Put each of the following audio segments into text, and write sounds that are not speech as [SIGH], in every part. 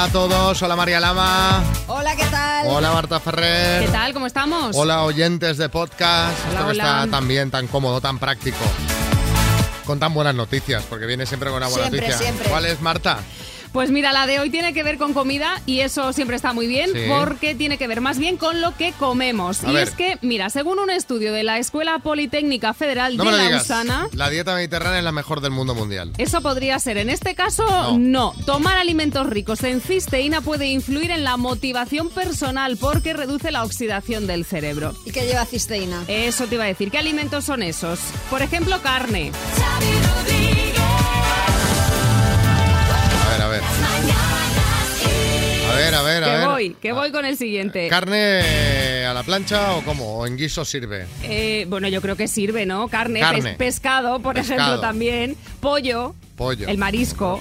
Hola a todos, hola María Lama. Hola, ¿qué tal? Hola Marta Ferrer. ¿Qué tal? ¿Cómo estamos? Hola oyentes de podcast. Hola, Esto que hola. está tan bien, tan cómodo, tan práctico. Con tan buenas noticias, porque viene siempre con una buena Siempre, noticia. siempre. ¿Cuál es Marta? Pues mira, la de hoy tiene que ver con comida y eso siempre está muy bien Sí. porque tiene que ver más bien con lo que comemos. A y ver. es que, mira, según un estudio de la Escuela Politécnica Federal No de. Lausana, La dieta mediterránea es la mejor del mundo mundial. eso podría ser. En este caso, No. no. Tomar alimentos ricos en cisteína puede influir en la motivación personal porque reduce la oxidación del cerebro. ¿Y qué lleva cisteína? Eso te iba a decir. ¿Qué alimentos son esos? Por ejemplo, carne. A ver, a ver. A ver, a Que ver. voy, que voy con el siguiente. ¿Carne a la plancha o cómo? ¿O en guiso sirve? Eh, bueno, yo creo que sirve, ¿no? Carne, Carne. pes- pescado, por Pescado. ejemplo, también. Pollo. Pollo. El marisco.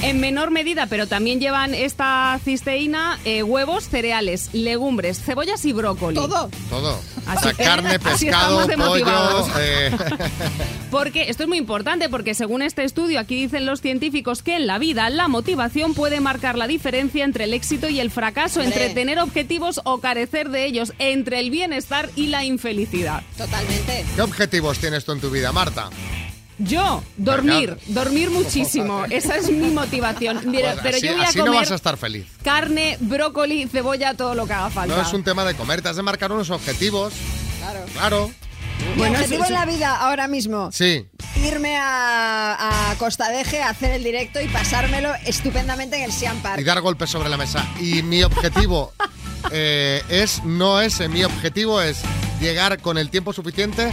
En menor medida, pero también llevan esta cisteína, eh, huevos, cereales, legumbres, cebollas y brócoli. ¿Todo? Todo. Así o sea, que- carne, pescado, pollo. eh, [LAUGHS] Porque esto es muy importante, porque según este estudio, aquí dicen los científicos que en la vida la motivación puede marcar la diferencia entre el éxito y el fracaso, entre tener objetivos o carecer de ellos, entre el bienestar y la infelicidad. Totalmente. ¿Qué objetivos tienes tú en tu vida, Marta? Yo, dormir, Venga. dormir muchísimo. [LAUGHS] Esa es mi motivación. Mira, Pues pero así yo voy a así comer no vas a estar feliz. carne, brócoli, cebolla, todo lo que haga falta. No es un tema de comer, te has de marcar unos objetivos. Claro. Claro. Mi Bueno, objetivo sí, en la vida ahora mismo, Sí. irme a, a Costa Deje a hacer el directo y pasármelo estupendamente en el Siam Park. Y dar golpes sobre la mesa. Y mi objetivo [LAUGHS] eh, es, no ese, mi objetivo es llegar con el tiempo suficiente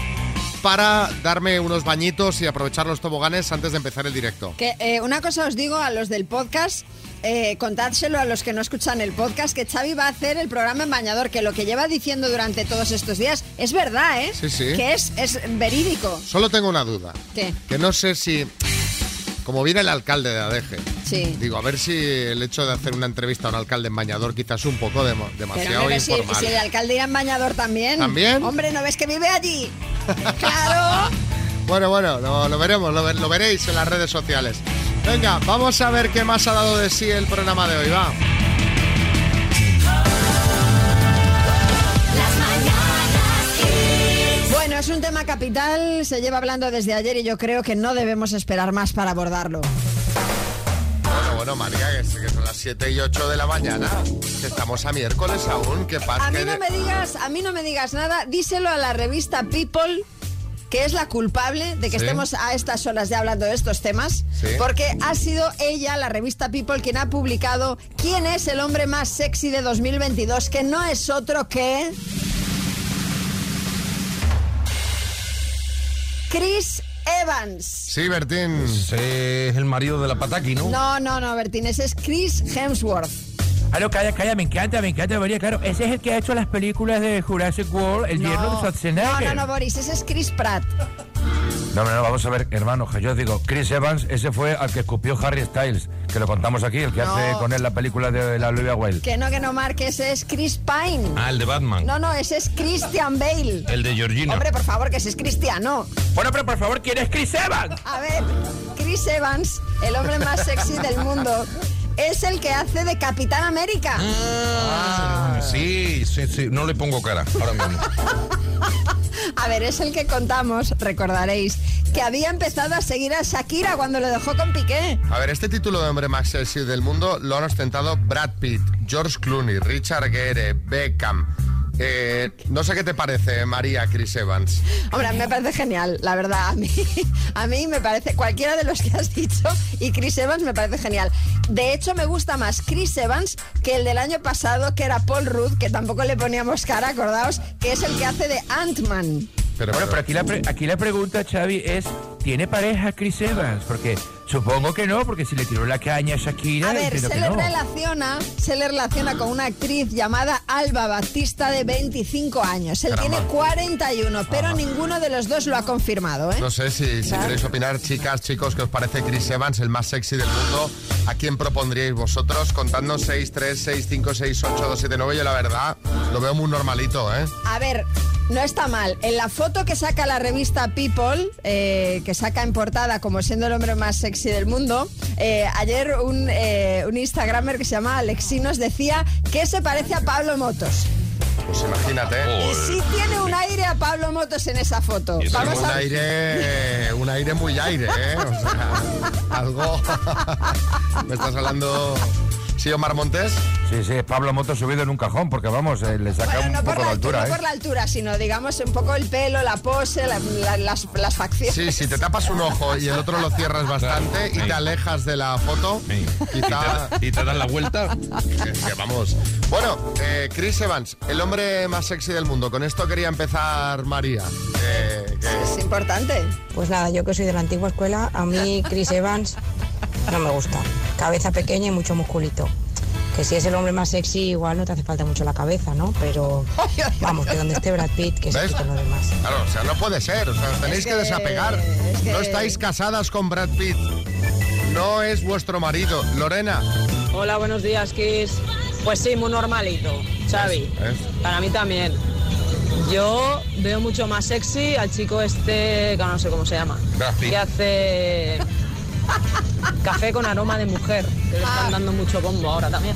para darme unos bañitos y aprovechar los toboganes antes de empezar el directo. Que eh, una cosa os digo a los del podcast, eh, contádselo a los que no escuchan el podcast, que Xavi va a hacer el programa en bañador, que lo que lleva diciendo durante todos estos días es verdad, ¿eh? Sí, sí. Que es, es verídico. Solo tengo una duda. ¿Qué? Que no sé si, como viene el alcalde de Adeje, Sí. digo, a ver si el hecho de hacer una entrevista a un alcalde en bañador quizás un poco Pero demasiado hombre, informal. si el alcalde en bañador también. ¿También? Hombre, ¿no ves que vive allí? [LAUGHS] claro. Bueno, bueno, lo, lo veremos, lo, lo veréis en las redes sociales. Venga, vamos a ver qué más ha dado de sí el programa de hoy, va. Bueno, es un tema capital, se lleva hablando desde ayer y yo creo que no debemos esperar más para abordarlo. Bueno, bueno, María, que, son las 7 y 8 de la mañana, que estamos a miércoles aún, que pasa A mí no me digas, a mí no me digas nada, díselo a la revista People que es la culpable de que Sí. estemos a estas horas ya hablando de estos temas, Sí. porque ha sido ella, la revista People, quien ha publicado quién es el hombre más sexy de 2022, que no es otro que Chris Evans. Sí, Bertín. Ese es el marido de la Pataki, ¿no? No, no, no, Bertín, ese es Chris Hemsworth. Claro, calla, calla, me encanta, me encanta, María, claro. Ese es el que ha hecho las películas de Jurassic World, El Yerno de no, Schwarzenegger. no, no, Boris, ese es Chris Pratt. No, no, no, vamos a ver, hermano, que yo digo, Chris Evans, ese fue al que escupió Harry Styles, que lo contamos aquí, el que No. hace con él la película de la Olivia Wilde. Que no, que no, Mark, ese es Chris Pine. Ah, el de Batman. No, no, ese es Christian Bale. El de Georgina. Hombre, por favor, que ese es cristiano. Bueno, pero por favor, ¿quién es Chris Evans? A ver, Chris Evans, el hombre más sexy del mundo, es el que hace de Capitán América. Ah, sí, sí, sí, no le pongo cara ahora mismo. [LAUGHS] A ver, es el que contamos, recordaréis, que había empezado a seguir a Shakira cuando lo dejó con Piqué. A ver, este título de hombre más sexy del mundo lo han ostentado Brad Pitt, George Clooney, Richard Gere, Beckham. Eh, no sé qué te parece, María Chris Evans. Hombre, me parece genial, la verdad. A mí, a mí me parece, cualquiera de los que has dicho y Chris Evans me parece genial. De hecho, me gusta más Chris Evans que el del año pasado, que era Paul Rudd, que tampoco le poníamos cara, acordaos, que es el que hace de Ant-Man. Pero, Bueno, pero aquí la, pre- aquí la pregunta, Xavi, es, ¿tiene pareja Chris Evans? Porque supongo que no, porque si le tiró la caña a Shakira, A ver, se le no. relaciona, se le relaciona con una actriz llamada Alba Batista de 25 años. Él Caramba. tiene 41, pero ninguno de los dos lo ha confirmado, ¿eh? No sé si, si queréis opinar, chicas, chicos, que os parece Chris Evans el más sexy del mundo. ¿A quién propondríais vosotros? Contadnos 6, 3, 6, 5, 6, 8, 2, 7, 9. Yo la verdad lo veo muy normalito, ¿eh? A ver, No está mal. En la foto que saca la revista People, eh, que saca en portada como siendo el hombre más sexy del mundo, eh, ayer un, eh, un Instagramer que se llama Alexinos decía que se parece a Pablo Motos. Pues imagínate. Y sí tiene un aire a Pablo Motos en esa foto. Vamos un a- aire, un aire muy aire, ¿eh? O sea, algo... [LAUGHS] ¿Me estás hablando... Sí, Omar Montes? Sí, sí, Pablo Moto subido en un cajón, porque vamos, eh, le saca Bueno, un no poco la altura, no ¿eh? por la altura, sino digamos un poco el pelo, la pose, la- la- las, las facciones. Sí, si te tapas un ojo y el otro lo cierras bastante y te alejas de la foto, Sí. quizá... Y te das la vuelta. Que, que vamos. Bueno, eh, Chris Evans, el hombre más sexy del mundo. Con esto quería empezar María. Eh, que- Es importante. Pues nada, yo que soy de la antigua escuela, a mí Chris Evans no me gusta. Cabeza pequeña y mucho musculito. Que si es el hombre más sexy, igual no te hace falta mucho la cabeza, ¿no? Pero vamos, que donde esté Brad Pitt, que se lo demás. Claro, o sea, no puede ser. O sea, os tenéis Es que, que- desapegar. es que- No estáis casadas con Brad Pitt. No es vuestro marido. Lorena. Hola, buenos días, Kiss. Pues sí, muy normalito, Xavi. Para mí también. Yo veo mucho más sexy al chico este, que no sé cómo se llama, Brad Pitt. que hace café con aroma de mujer, que le están dando mucho combo ahora también.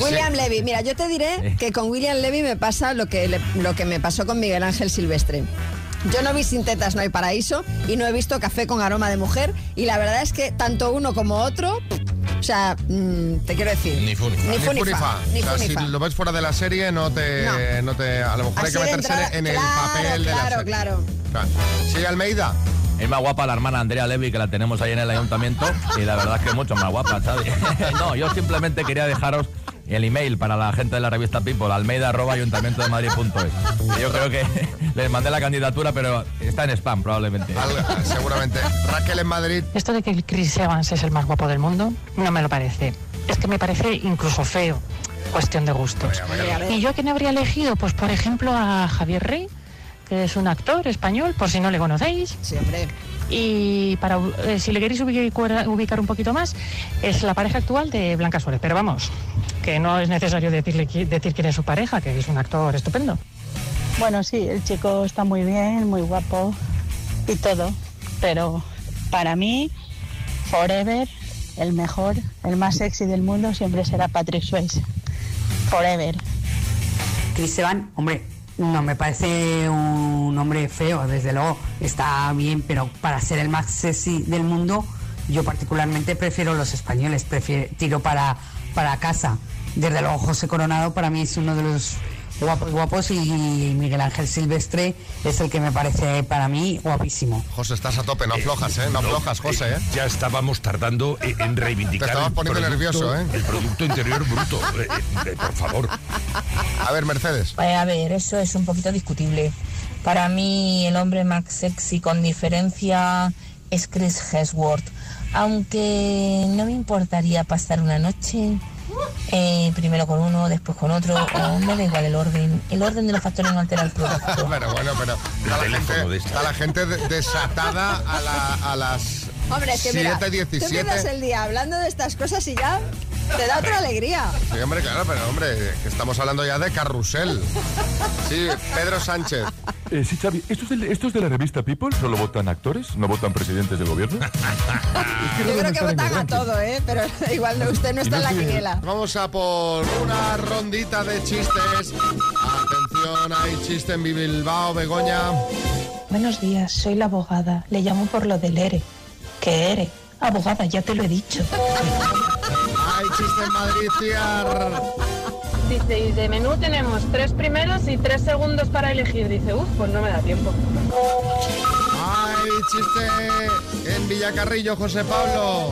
William Levy, mira, yo te diré que con William Levy me pasa lo que, le- lo que me pasó con Miguel Ángel Silvestre. Yo no vi Sin tetas no hay paraíso y no he visto Café con aroma de mujer y la verdad es que tanto uno como otro, o sea, mm, te quiero decir... Ni fu ni fa. Ni fu ni fa. Ni O sea, fu ni si lo ves fuera de la serie, no te. No. No. te a lo mejor hay que meterse entrada- en el claro, papel de la claro, serie. claro. Claro. Sí, Almeida. Es más guapa la hermana Andrea Levy que la tenemos ahí en el ayuntamiento y la verdad es que mucho más guapa, ¿sabes? [LAUGHS] no, yo simplemente quería dejaros el email para la gente de la revista People, almeida arroba ayuntamiento de Madrid.es. Yo creo que [LAUGHS] les mandé la candidatura, pero está en spam probablemente. Al- seguramente. Raquel en Madrid. Esto de que Chris Evans es el más guapo del mundo, no me lo parece. Es que me parece incluso feo. Cuestión de gustos. Hombre, a ver. ¿Y yo a quién habría elegido? Pues por ejemplo a Javier Rey, que es un actor español, por si no le conocéis. Sí, hombre. Y para eh, si le queréis ubicar, ubicar un poquito más, es la pareja actual de Blanca Suárez. Pero vamos, que no es necesario decirle, decir quién es su pareja, que es un actor estupendo. Bueno, sí, el chico está muy bien, muy guapo y todo, pero para mí, forever, el mejor, el más sexy del mundo siempre será Patrick Swayze. Forever. Chris Evans, hombre, no me parece un hombre feo, desde luego. Está bien, pero para ser el más sexy del mundo, yo particularmente prefiero los españoles, prefiero, tiro para, para casa. Desde luego, José Coronado para mí es uno de los guapos guapos y Miguel Ángel Silvestre es el que me parece para mí guapísimo. José, estás a tope, no aflojas, ¿eh? No aflojas, José, ¿eh? Ya estábamos tardando en reivindicar. Te estabas el poniendo producto- nervioso, ¿eh? El Producto Interior Bruto. Eh, eh, por favor. A ver, Mercedes. Pues a ver, eso es un poquito discutible. Para mí el hombre más sexy con diferencia es Chris Hemsworth. Aunque no me importaría pasar una noche eh, primero con uno, después con otro, o me da igual el orden. El orden de los factores no altera el producto. [LAUGHS] Pero bueno, pero está la gente, está la gente de- desatada a, la- a las Hombre, es que mira, tú 7.17. empiezas el día hablando de estas cosas y ya te da otra alegría. Sí, hombre, claro, pero hombre, que estamos hablando ya de carrusel. Sí, Pedro Sánchez. Eh, sí, Xavi, ¿estos de, ¿estos de la revista People solo votan actores? ¿No votan presidentes del gobierno? [LAUGHS] Yo creo que votan a todo, ¿eh? Pero [LAUGHS] igual no, usted no está en la quiniela. Vamos a por una rondita de chistes. Atención, hay chiste en Bilbao, Begoña. Buenos días, soy la abogada. Le llamo por lo del ERE. ¿Qué ERE? Abogada, ya te lo he dicho. [LAUGHS] Hay chiste en Madrid. Dice, y de menú tenemos tres primeros y tres segundos para elegir. Dice, uff, pues no me da tiempo. Hay chiste en Villacarrillo, José Pablo.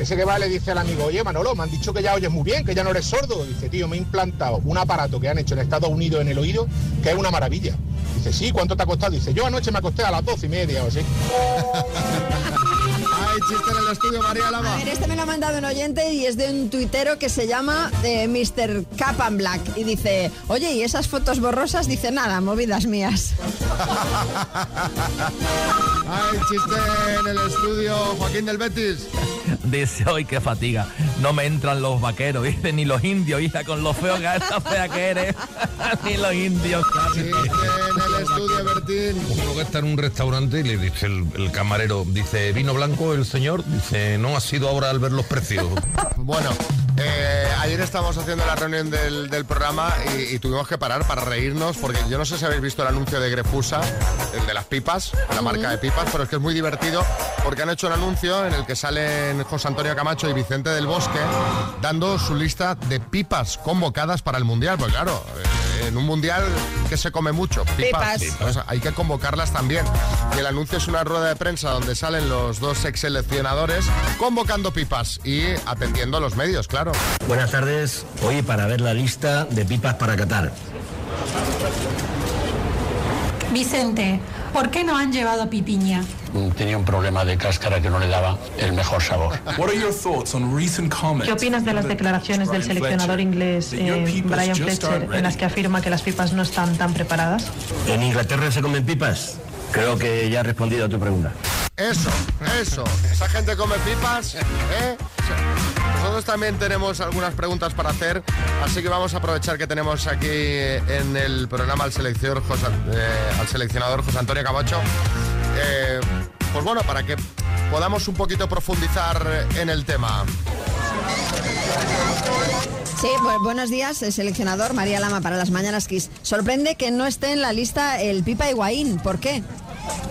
Ese que va le dice al amigo, oye Manolo, me han dicho que ya oyes muy bien, que ya no eres sordo. Dice, tío, me he implantado un aparato que han hecho en Estados Unidos en el oído, que es una maravilla. Dice, sí, ¿cuánto te ha costado? Dice, yo anoche me acosté a las doce y media o así. [LAUGHS] Hay chiste en el estudio, María A Lama. ver, este me lo ha mandado un oyente y es de un tuitero que se llama eh, Mr. Cap and Black. Y dice, oye, ¿y esas fotos borrosas? Dice, nada, movidas mías. [LAUGHS] Hay chiste en el estudio, Joaquín del Betis. [LAUGHS] Dice, hoy qué fatiga. No me entran los vaqueros, dice, ni los indios, hija, con lo feo que [LAUGHS] esa fea que eres. [LAUGHS] ni los indios. Chiste en el estudio, Bertín. Uno que está en un restaurante y le dice el, el camarero, dice, ¿vino blanco el señor? Dice, no ha sido ahora al ver los precios. Bueno, eh, ayer estábamos haciendo la reunión del, del programa y, y tuvimos que parar para reírnos porque yo no sé si habéis visto el anuncio de Grefusa, el de las pipas, la marca de pipas, pero es que es muy divertido porque han hecho un anuncio en el que salen José Antonio Camacho y Vicente del Bosque dando su lista de pipas convocadas para el Mundial. Pues claro, eh, en un Mundial que se come mucho, pipas. Pipas. Hay que convocarlas también. Y el anuncio es una rueda de prensa donde salen los dos ex seleccionadores convocando pipas y atendiendo a los medios, claro. Buenas tardes. Hoy para ver la lista de pipas para Qatar. Vicente, ¿por qué no han llevado pipiña? Tenía un problema de cáscara que no le daba el mejor sabor. ¿Qué opinas de las declaraciones del seleccionador inglés eh, Brian Fletcher en las que afirma que las pipas no están tan preparadas? ¿En Inglaterra se comen pipas? Creo que ya he respondido a tu pregunta. Eso, eso. Esa gente come pipas, ¿eh? También tenemos algunas preguntas para hacer, así que vamos a aprovechar que tenemos aquí en el programa al seleccionador José, eh, al seleccionador José Antonio Camacho. Eh, pues bueno, para que podamos un poquito profundizar en el tema. Sí, buenos días, el seleccionador María Lama para las Mañanas Kiss. Sorprende que no esté en la lista el Pipa Higuaín. ¿Por qué?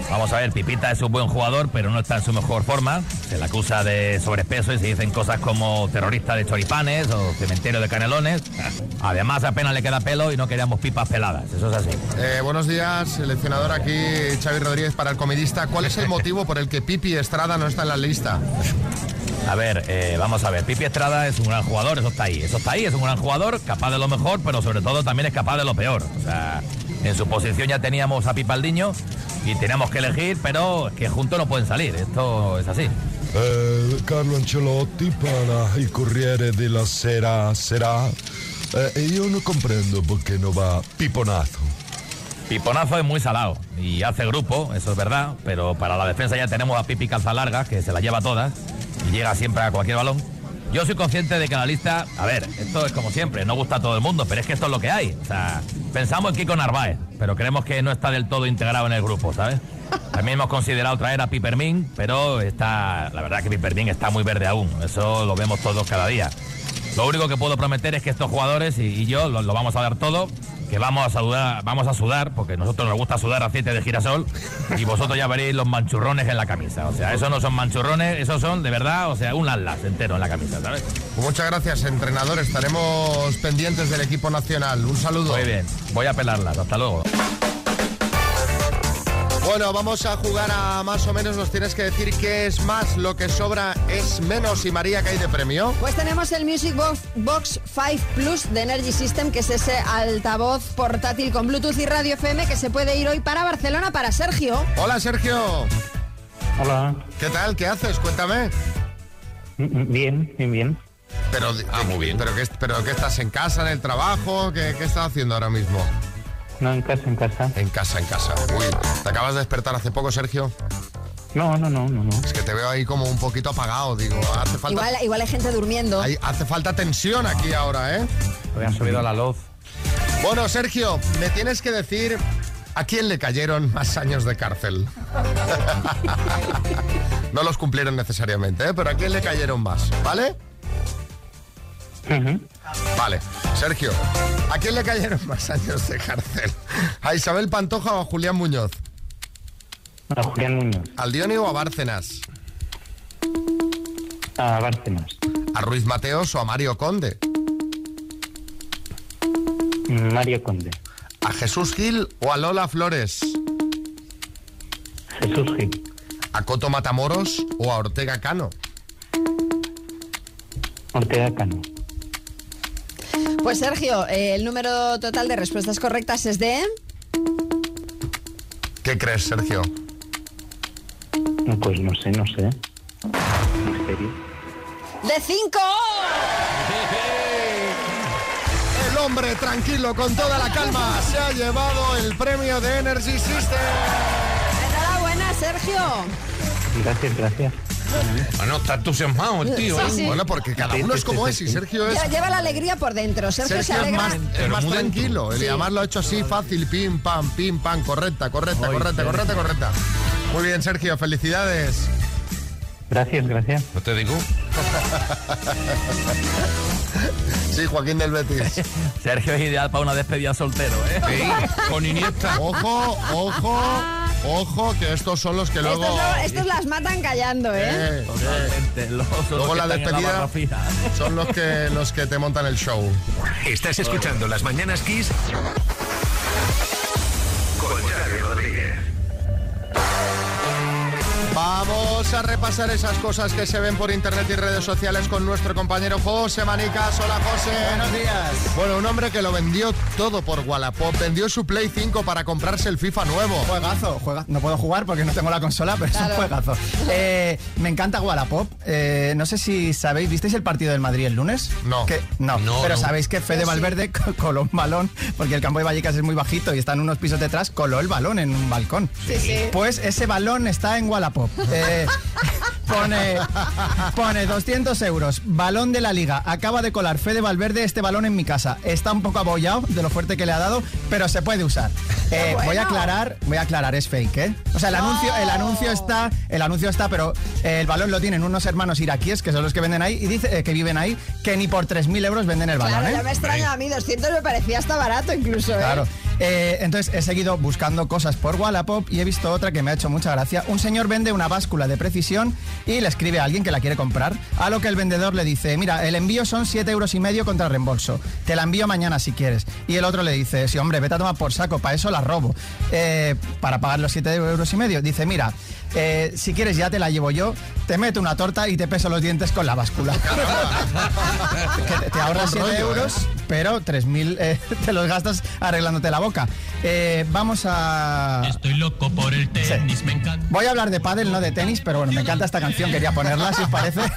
Vamos a ver, Pipita es un buen jugador, pero no está en su mejor forma. Se le acusa de sobrepeso y se dicen cosas como terrorista de choripanes o cementerio de canelones. Además, apenas le queda pelo y no queríamos pipas peladas. Eso es así. Eh, buenos días, seleccionador aquí, Xavi Rodríguez para el comidista. ¿Cuál es el [LAUGHS] motivo por el que Pipi Estrada no está en la lista? A ver, eh, vamos a ver. Pipi Estrada es un gran jugador, eso está ahí. Eso está ahí, es un gran jugador, capaz de lo mejor, pero sobre todo también es capaz de lo peor. O sea, en su posición ya teníamos a Pipaldiño y teníamos que elegir, pero es que juntos no pueden salir. Esto es así. Eh, Carlo Ancelotti para il Corriere della Sera Sera. Eh, io non comprendo perché non va Piponazo. Piponazo es muy salado y hace grupo, eso es verdad, pero para la defensa ya tenemos a Pipi Calzalarga, que se la lleva todas y llega siempre a cualquier balón. Yo soy consciente de que la lista, a ver, esto es como siempre, no gusta a todo el mundo, pero es que esto es lo que hay. O sea, pensamos en Kiko Narváez, pero creemos que no está del todo integrado en el grupo, ¿sabes? También hemos considerado traer a Pipermin, pero está, la verdad que Pipermin está muy verde aún, eso lo vemos todos cada día. Lo único que puedo prometer es que estos jugadores y, yo lo, lo vamos a dar todo, que vamos a sudar, vamos a sudar, porque nosotros nos gusta sudar aceite de girasol, y vosotros ya veréis los manchurrones en la camisa. O sea, esos no son manchurrones, esos son de verdad, o sea, un atlas entero en la camisa, ¿sabes? Pues muchas gracias, entrenador. Estaremos pendientes del equipo nacional. Un saludo. Muy bien, voy a pelarlas, hasta luego. Bueno, vamos a jugar a más o menos. Nos tienes que decir qué es más, lo que sobra es menos. Y María, ¿qué hay de premio? Pues tenemos el Music Box, Box 5 Plus de Energy System, que es ese altavoz portátil con Bluetooth y radio FM que se puede ir hoy para Barcelona para Sergio. Hola, Sergio. Hola. ¿Qué tal? ¿Qué haces? Cuéntame. Bien, bien, bien. Pero, ah, muy bien. ¿Pero qué, pero qué estás en casa, en el trabajo? ¿Qué, qué estás haciendo ahora mismo? No, en casa, en casa. En casa, en casa. Uy, ¿te acabas de despertar hace poco, Sergio? No, no, no, no, no. Es que te veo ahí como un poquito apagado, digo. Hace falta, Igual, igual hay gente durmiendo. hay- hace falta tensión aquí ahora, ¿eh? Habían subido la luz. Bueno, Sergio, me tienes que decir a quién le cayeron más años de cárcel. [LAUGHS] no los cumplieron necesariamente, ¿eh? pero a quién le cayeron más, ¿vale? Vale, Sergio, ¿a quién le cayeron más años de cárcel? ¿A Isabel Pantoja o a Julián Muñoz? A Julián Muñoz. ¿Al Dioni o a Bárcenas? A Bárcenas. ¿A Ruiz Mateos o a Mario Conde? Mario Conde. ¿A Jesús Gil o a Lola Flores? Jesús Gil. ¿A Coto Matamoros o a Ortega Cano? Ortega Cano. Pues Sergio, eh, el número total de respuestas correctas es de... ¿Qué crees, Sergio? No, Pues no sé, no sé. Misterio. ¡De 5! El hombre tranquilo, con toda la calma, se ha llevado el premio de Energy System. Enhorabuena, Sergio. Gracias, gracias. Bueno, está entusiasmado el tío. Sí, ¿eh? sí. Bueno, porque cada uno es como es y Sergio es... Lleva, lleva la alegría por dentro. Sergio, se es alegra. más, es más tranquilo. Y Sí. además lo ha hecho así fácil, pim, pam, pim, pam, correcta, correcta, correcta, correcta, correcta. Muy bien, Sergio, felicidades. Gracias, gracias. No te digo. [LAUGHS] Sí, Joaquín del Betis. [LAUGHS] Sergio es ideal para una despedida soltero, ¿eh? Sí, con Iniesta. Ojo, ojo, ojo, que estos son los que luego... Estos, estos las matan callando, ¿eh? Eh, eh, Totalmente. Los, los Luego la despedida son los que, los que te montan el show. Estás escuchando Las Mañanas Kiss Vamos a repasar esas cosas que se ven por internet y redes sociales con nuestro compañero José Manicas. Hola José. Buenos días. Bueno, un hombre que lo vendió todo por Wallapop, vendió su Play 5 para comprarse el FIFA nuevo. Juegazo, juega- no puedo jugar porque no tengo la consola, pero es un juegazo. [LAUGHS] Eh, me encanta Wallapop. Eh, no sé si sabéis, ¿visteis el partido del Madrid el lunes? No. Que- no. No, pero no. sabéis que Fede sí. Valverde [LAUGHS] co- coló un balón, porque el campo de Vallecas es muy bajito y están unos pisos detrás, coló el balón en un balcón. Sí, sí. Pues ese balón está en Wallapop. Eh, [LAUGHS] pone, pone 200 euros, balón de la liga. Acaba de colar Fede Valverde este balón en mi casa. Está un poco abollado de lo fuerte que le ha dado, pero se puede usar. Eh, Voy a aclarar, voy a aclarar, es fake, ¿eh? O sea, el anuncio, el anuncio está, el anuncio está, pero eh, el balón lo tienen unos hermanos iraquíes, que son los que venden ahí, y dice eh, que viven ahí, que ni por 3.000 euros venden el balón, Claro, ya me extraña a mí. 200 me parecía hasta barato incluso, ¿eh? Claro. Eh, entonces he seguido buscando cosas por Wallapop y he visto otra que me ha hecho mucha gracia. Un señor vende una báscula de precisión y le escribe a alguien que la quiere comprar, a lo que el vendedor le dice, mira, el envío son 7 euros y medio contra reembolso, te la envío mañana si quieres. Y el otro le dice, sí hombre, vete a tomar por saco, para eso la robo, Eh, para pagar los 7 euros y medio. Dice, mira, eh, si quieres ya te la llevo yo, te meto una torta y te peso los dientes con la báscula. [LAUGHS] que te, te ahorras Buen 7 rollo, euros, ¿eh? Pero 3.000 eh, [LAUGHS] te los gastas arreglándote la boca. Eh, vamos a... Estoy loco por el tenis, me encanta. Voy a hablar de pádel, no de tenis, pero bueno, me encanta esta canción, quería ponerla, si os parece. [LAUGHS]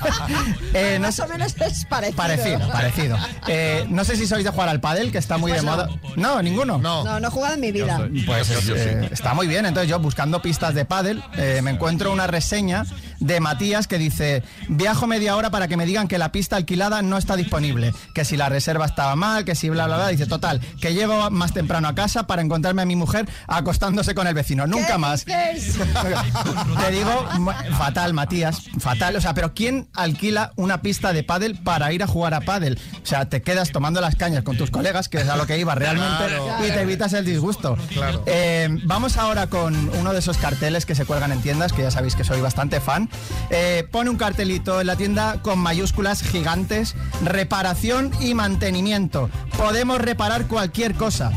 Eh, no Más o menos es parecido. Parecido, parecido. Eh, no sé si sois de jugar al pádel, que está muy de Pues no. moda. No, ninguno. No. No, no he jugado en mi vida. Pues eh, está muy bien. Entonces yo buscando pistas de pádel eh, me encuentro una reseña de Matías que dice viajo media hora para que me digan que la pista alquilada no está disponible, que si la reserva estaba mal, que si bla bla bla. Dice total que llego más temprano a casa para encontrarme a mi mujer acostándose con el vecino. Nunca más. [LAUGHS] Te digo fatal, Matías, fatal. O sea, pero ¿quién alquila una pista de pádel para ir a jugar a pádel? O sea, te quedas tomando las cañas con tus colegas, que es a lo que iba realmente, Claro. y te evitas el disgusto. Claro. Eh, vamos ahora con uno de esos carteles que se cuelgan en tiendas, que ya sabéis que soy bastante fan. Eh, pone un cartelito en la tienda con mayúsculas gigantes, reparación y mantenimiento. Podemos reparar cualquier cosa.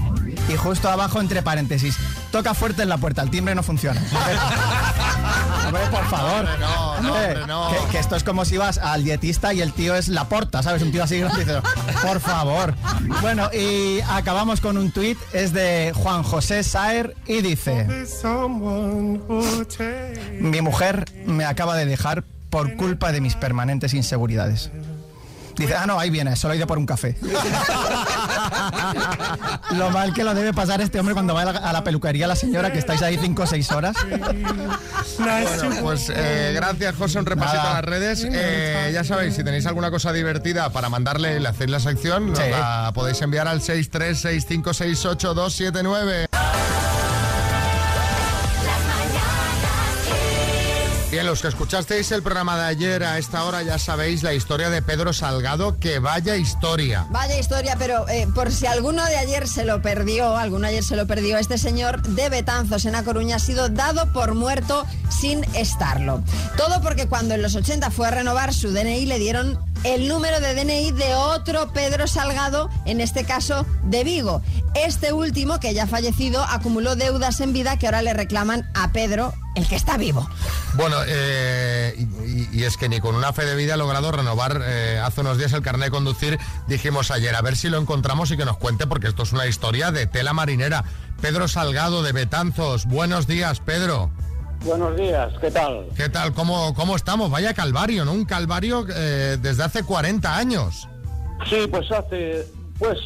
Y justo abajo, entre paréntesis, toca fuerte en la puerta, el timbre no funciona. [LAUGHS] Hombre, por favor. No, no, Hombre, no. Que, que esto es como si vas al dietista y el tío es la porta, ¿sabes? Un tío así por favor. Bueno, y acabamos con un tuit, es de Juan José Saer y dice, mi mujer me acaba de dejar por culpa de mis permanentes inseguridades. Dice, ah, no, ahí viene, solo he ido por un café. [LAUGHS] [LAUGHS] lo mal que lo debe pasar este hombre cuando va a la, a la peluquería la señora, que estáis ahí cinco o seis horas. Bueno, pues eh, gracias José, un repasito Nada. a las redes. Eh, ya sabéis, si tenéis alguna cosa divertida para mandarle, le hacéis la sección, nos Sí. la podéis enviar al 636568279. Los que escuchasteis el programa de ayer a esta hora ya sabéis la historia de Pedro Salgado, que vaya historia. Vaya historia, pero eh, por si alguno de ayer se lo perdió, alguno ayer se lo perdió, este señor de Betanzos en A Coruña ha sido dado por muerto sin estarlo. Todo porque cuando en los 80 fue a renovar su DNI le dieron el número de DNI de otro Pedro Salgado, en este caso de Vigo. Este último, que ya fallecido, acumuló deudas en vida que ahora le reclaman a Pedro, el que está vivo. Bueno, eh, y, y es que ni con una fe de vida ha logrado renovar eh, hace unos días el carnet de conducir. Dijimos ayer, a ver si lo encontramos y que nos cuente, porque esto es una historia de tela marinera. Pedro Salgado de Betanzos, buenos días, Pedro. Buenos días, ¿qué tal? ¿Qué tal? ¿Cómo, cómo estamos? Vaya calvario, ¿no? Un calvario eh, desde hace 40 años. Sí, pues hace, pues,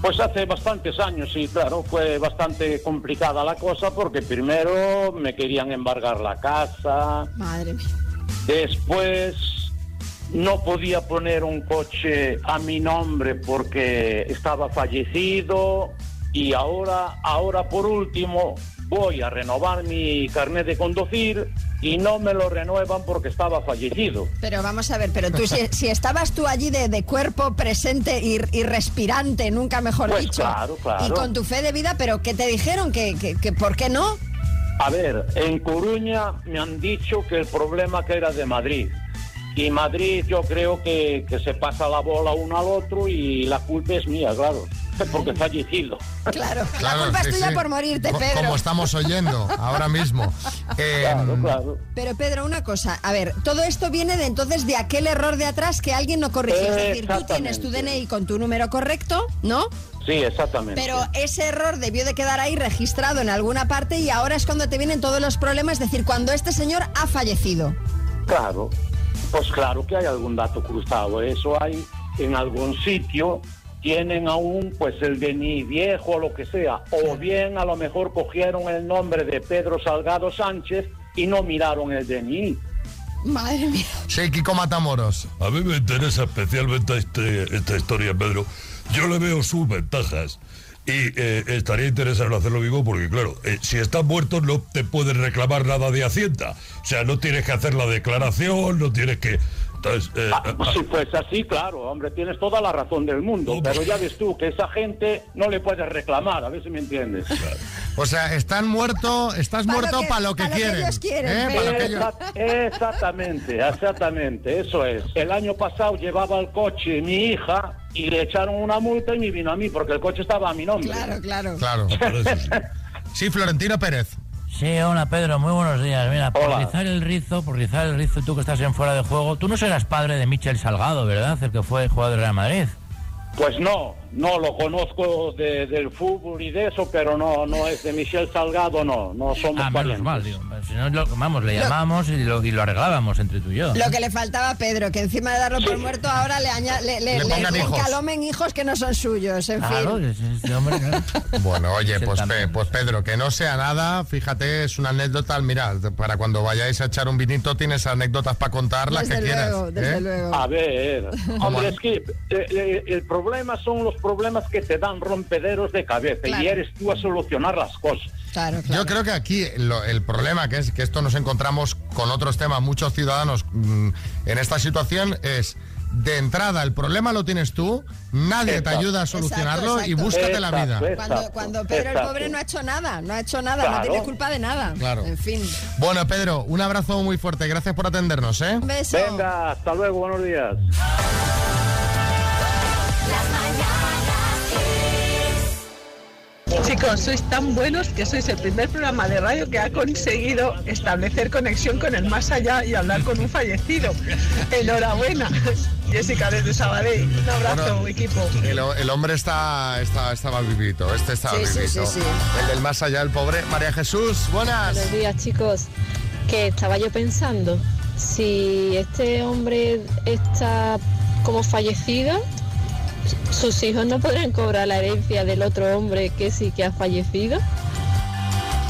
Pues hace bastantes años, sí, claro, fue bastante complicada la cosa porque primero me querían embargar la casa, Madre mía. después no podía poner un coche a mi nombre porque estaba fallecido y ahora, ahora por último voy a renovar mi carnet de conducir y no me lo renuevan porque estaba fallecido. Pero vamos a ver, pero tú si, si estabas tú allí de, de cuerpo presente y, y respirante, nunca mejor Pues dicho, claro, claro. y con tu fe de vida, pero ¿qué te dijeron? ¿Que, que, que por qué no? A ver, en Coruña me han dicho que el problema que era de Madrid. Y Madrid yo creo que, que se pasa la bola uno al otro y la culpa es mía, claro. Porque fallecido. Claro, la Claro, culpa sí, es tuya sí. por morirte, Pedro. Como estamos oyendo ahora mismo. [LAUGHS] Eh, Pero Pedro, una cosa, a ver, todo esto viene de entonces de aquel error de atrás que alguien no corrigió. Es decir, tú tienes tu DNI con tu número correcto, ¿no? Sí, exactamente. Pero ese error debió de quedar ahí registrado en alguna parte y ahora es cuando te vienen todos los problemas, es decir, cuando este señor ha fallecido. Claro, pues claro que hay algún dato cruzado. Eso hay en algún sitio. Tienen aún pues el DNI viejo o lo que sea. O bien a lo mejor cogieron el nombre de Pedro Salgado Sánchez y no miraron el DNI. Madre mía. Sí, Kiko Matamoros. A mí me interesa especialmente este- esta historia, Pedro. Yo le veo sus ventajas. Y eh, estaría interesado en hacerlo vivo porque, claro, eh, si estás muerto no te puedes reclamar nada de Hacienda. O sea, no tienes que hacer la declaración, no tienes que... Entonces, eh, Ah, pues, sí, pues así, claro, hombre, tienes toda la razón del mundo. Pero ya ves tú que esa gente no le puedes reclamar, a ver si me entiendes. O sea, están muerto, estás muerto para lo que quieren. ¿eh? Para lo que ellos- Exa- Exactamente, exactamente, eso es. El año pasado llevaba el coche mi hija y le echaron una multa y me vino a mí porque el coche estaba a mi nombre. Claro, claro. Claro. [LAUGHS] Sí, Florentino Pérez. Sí, hola Pedro, muy buenos días. Mira, por Hola. rizar el rizo, por rizar el rizo, tú que estás en fuera de juego, tú no serás padre de Michel Salgado, ¿verdad? El que fue jugador de Real Madrid. Pues no, no lo conozco de- del fútbol y de eso, pero no, no es de Michel Salgado, no, no somos Ah, menos parientes. mal, digo. Si no, lo, vamos, le Lo- llamamos y lo, y lo arreglábamos entre tú y yo. Lo que le faltaba a Pedro, que encima de darlo por muerto, ahora le, aña- le, le, Le le- hijos. que no son suyos, en Claro, fin. es- hombre, claro. [LAUGHS] Bueno, oye, pues. Pe- pues Pedro, que no sea nada, fíjate, es una anécdota. Mira, para cuando vayáis a echar un vinito tienes anécdotas para contar las Desde que luego, quieras. desde ¿eh? luego. A ver, hombre, es que eh, eh, el problema son los problemas que te dan rompederos de cabeza Claro. y eres tú a solucionar las cosas. Claro, Yo creo que aquí lo- el problema, que es que esto nos encontramos con otros temas, muchos ciudadanos mm, en esta situación, es de entrada el problema lo tienes tú, nadie te Exacto. ayuda a solucionarlo Exacto, y exacto. búscate la vida. Exacto, Cuando, cuando Pedro el pobre no ha hecho nada, no ha hecho nada, no Claro. tiene culpa de nada. Claro. En fin. Bueno, Pedro, un abrazo muy fuerte, gracias por atendernos, ¿eh? Un beso. Venga, hasta luego, buenos días. Chicos, sois tan buenos que sois el primer programa de radio que ha conseguido establecer conexión con el más allá y hablar con un fallecido. Enhorabuena, Jessica desde Sabadell. Un abrazo, Bueno, equipo. El, el hombre está, está, estaba vivito, este estaba Sí, sí, vivito. sí, sí. El del más allá, el pobre. María Jesús, buenas. Buenos días, chicos. Que estaba yo pensando, si este hombre está como fallecido, sus hijos no podrán cobrar la herencia del otro hombre que sí que ha fallecido.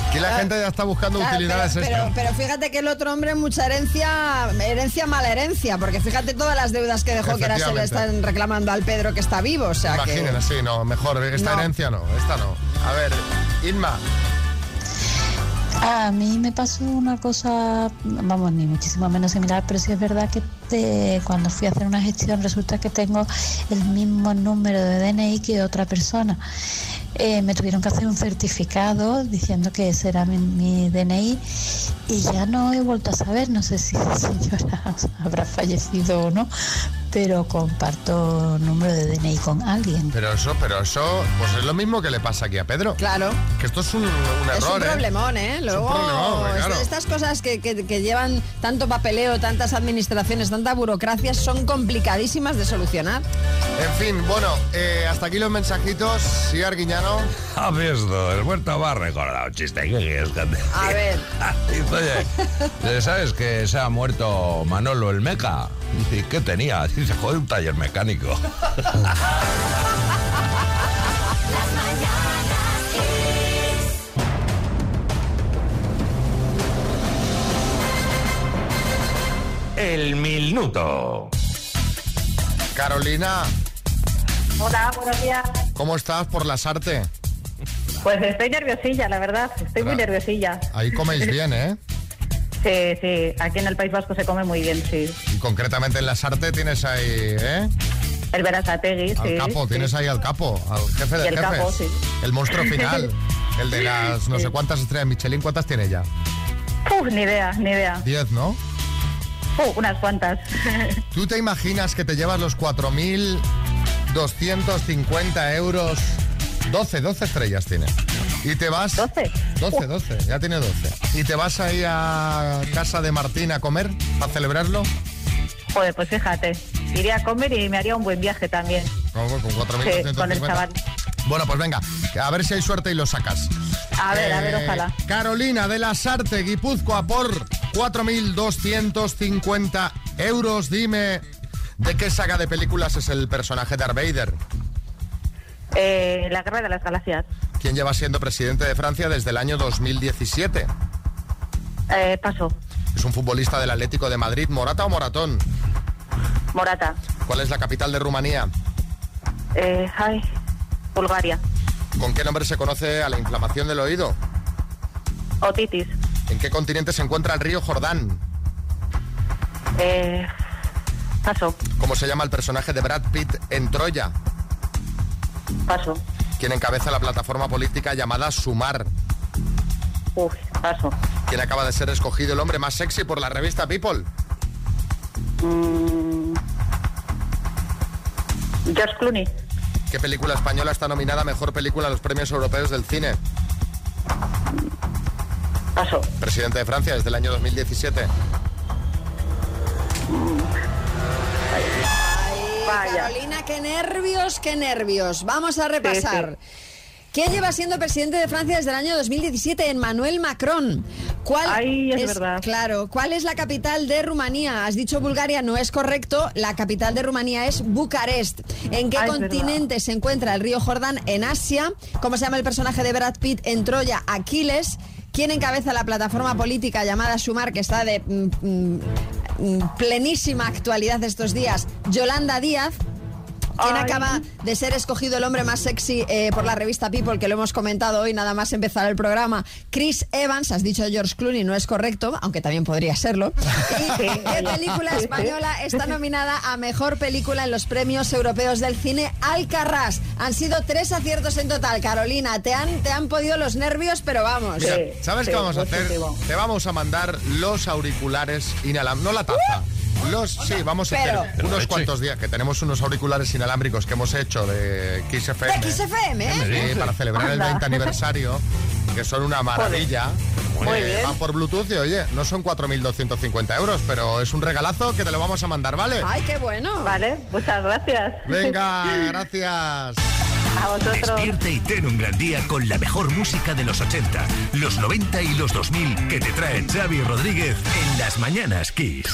Aquí la gente ya está buscando Claro, utilidades pero, pero, pero fíjate que el otro hombre mucha herencia, herencia mala herencia, porque fíjate todas las deudas que dejó que ahora se le están reclamando al Pedro que está vivo, o sea que... Sí, no, mejor, esta No. herencia no, esta no. A ver, Inma, A mí me pasó una cosa, vamos, ni muchísimo menos similar, pero sí es verdad que te- cuando fui a hacer una gestión resulta que tengo el mismo número de DNI que otra persona. Eh, me tuvieron que hacer un certificado diciendo que ese era mi, mi DNI y ya no he vuelto a saber, no sé si [LAUGHS] la señora habrá fallecido o no, pero comparto número de DNI con alguien. pero eso, pero eso, pues es lo mismo que le pasa aquí a Pedro. Claro. Que esto es un, un Es error, un ¿eh? problemón, ¿eh? Luego, problemón, hombre, claro. est- estas cosas que, que- que llevan tanto papeleo, tantas administraciones, tanta burocracia, son complicadísimas de solucionar. En fin, bueno, eh, hasta aquí los mensajitos. Sí, Arguiñano. [LAUGHS] ¿Ha visto? El muerto va a recordar un chiste. ¿Qué quieres que te A ver. [LAUGHS] ¿sabes que se ha muerto Manolo el Meca? ¿qué tenía? Dice, joder, un taller mecánico. [LAUGHS] El minuto. Carolina. Hola, buenos días. ¿Cómo estás por las artes? Pues estoy nerviosilla, la verdad. Estoy muy nerviosilla. Ahí coméis bien, ¿eh? [LAUGHS] Sí, sí. Aquí en el País Vasco se come muy bien, sí. Y concretamente en las artes tienes ahí, ¿eh? El Verazategui, Al sí. capo, sí. tienes ahí al capo, al jefe de Y el capo, sí. El monstruo final. [LAUGHS] El de las no sé cuántas estrellas Michelin, ¿cuántas tiene ya? Uf, ni idea, ni idea. Diez, ¿no? Uf, unas cuantas. [LAUGHS] ¿Tú te imaginas que te llevas los 4.250 euros? 12, 12 estrellas tiene. Y te vas... 12. 12, 12, ya tiene 12. Y te vas ahí a casa de Martín a comer para celebrarlo. Joder, pues fíjate. Iría a comer y me haría un buen viaje también. Con, con Sí, 4.250. con el chaval. Bueno, pues venga, a ver si hay suerte y lo sacas. A ver, a ver, Eh, ojalá. Carolina de la Sarte, Guipúzcoa, por 4.250 euros. Dime, ¿de qué saga de películas es el personaje de Darth Vader? Eh, la Guerra de las Galaxias. ¿Quién lleva siendo presidente de Francia desde el año 2017? Eh, paso. ¿Es un futbolista del Atlético de Madrid, Morata o Moratón? Morata. ¿Cuál es la capital de Rumanía? Eh, ay, Bulgaria. ¿Con qué nombre se conoce a la inflamación del oído? Otitis. ¿En qué continente se encuentra el río Jordán? Eh, paso. ¿Cómo se llama el personaje de Brad Pitt en Troya? Paso. ¿Quién encabeza la plataforma política llamada Sumar? Uf, paso. ¿Quién acaba de ser escogido el hombre más sexy por la revista People? Mm, George Clooney. ¿Qué película española está nominada a Mejor Película en los Premios Europeos del Cine? Paso. Presidente de Francia desde el año 2017. Vaya. Carolina, qué nervios, qué nervios. Vamos a repasar. ¿Quién lleva siendo presidente de Francia desde el año 2017? Emmanuel Macron. ¿Cuál Ay, es verdad. Claro, ¿cuál es la capital de Rumanía? Has dicho Bulgaria, no es correcto. La capital de Rumanía es Bucarest. ¿En qué Ay, continente se encuentra el río Jordán? En Asia. ¿Cómo se llama el personaje de Brad Pitt en Troya? Aquiles. ¿Quién encabeza la plataforma política llamada Sumar, que está de mm, mm, plenísima actualidad estos días? Yolanda Díaz. ¿Quién Ay. acaba de ser escogido el hombre más sexy eh, por la revista People, que lo hemos comentado hoy nada más empezar el programa? Chris Evans, has dicho George Clooney, no es correcto, aunque también podría serlo. [LAUGHS] ¿Y qué película española está nominada a Mejor Película en los premios europeos del cine Alcarrás? Han sido tres aciertos en total, Carolina. Te han, te han podido los nervios, pero vamos. Mira, ¿sabes qué vamos a hacer? Te vamos a mandar los auriculares inalámbricos, no la taza. Los, sí, vamos a Pero- hacer unos cuantos días que tenemos unos auriculares inalámbricos que hemos hecho de Kiss FM. De Kiss FM, ¿eh? Sí, para celebrar el Anda. 20 aniversario, que son una maravilla. Muy Eh, bien. Van por Bluetooth y oye, no son 4.250 euros, pero es un regalazo que te lo vamos a mandar, ¿vale? Ay, qué bueno. Vale, muchas gracias. Venga, [LAUGHS] gracias. A vosotros. Despierte y ten un gran día con la mejor música de los 80, los 90 y los 2000 que te trae Xavi Rodríguez en las mañanas Kiss.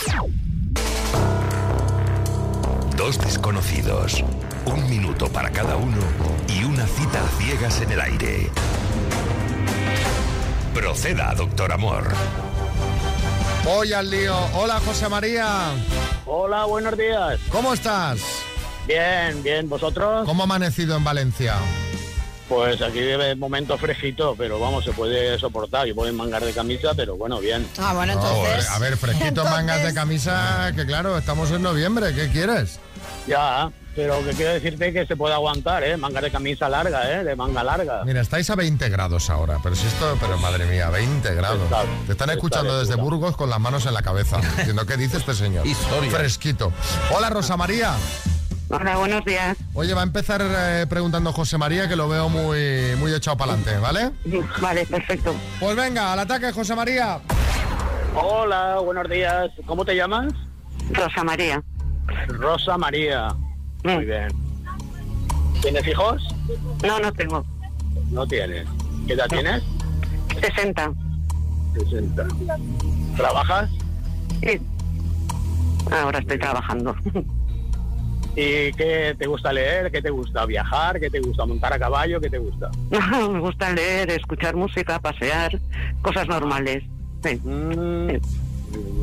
Dos desconocidos, un minuto para cada uno y una cita a ciegas en el aire. Proceda, doctor Amor. Voy al lío. Hola, José María. Hola, buenos días. ¿Cómo estás? Bien, bien, ¿vosotros? ¿Cómo ha amanecido en Valencia? Pues aquí de momento fresquito, pero vamos, se puede soportar. Yo puedo mangar de camisa, pero bueno, bien. Ah, bueno, No, entonces. a ver, fresquito mangas de camisa, que claro, estamos en noviembre, ¿qué quieres? Ya, pero que quiero decirte que se puede aguantar, ¿eh? Mangas de camisa larga, ¿eh? De manga larga. Mira, estáis a 20 grados ahora, pero si esto, pero madre mía, 20 grados. Está- Te están está escuchando de desde. Burgos con las manos en la cabeza, [LAUGHS] diciendo, ¿qué dice este señor? Historia. Fresquito. Hola, Rosa María. Hola, buenos días. Oye, va a empezar eh, preguntando José María, que lo veo muy, muy echado para adelante, ¿vale? Vale, perfecto. Pues venga, al ataque, José María. Hola, buenos días. ¿Cómo te llamas? Rosa María. Rosa María. Mm. Muy bien. ¿Tienes hijos? No, no tengo. No tienes. ¿Qué edad tienes? 60. 60. ¿Trabajas? Sí. Ahora estoy trabajando. ¿Y qué te gusta leer? ¿Qué te gusta viajar? ¿Qué te gusta montar a caballo? ¿Qué te gusta? [LAUGHS] Me gusta leer, escuchar música, pasear, cosas normales. Sí. Mm,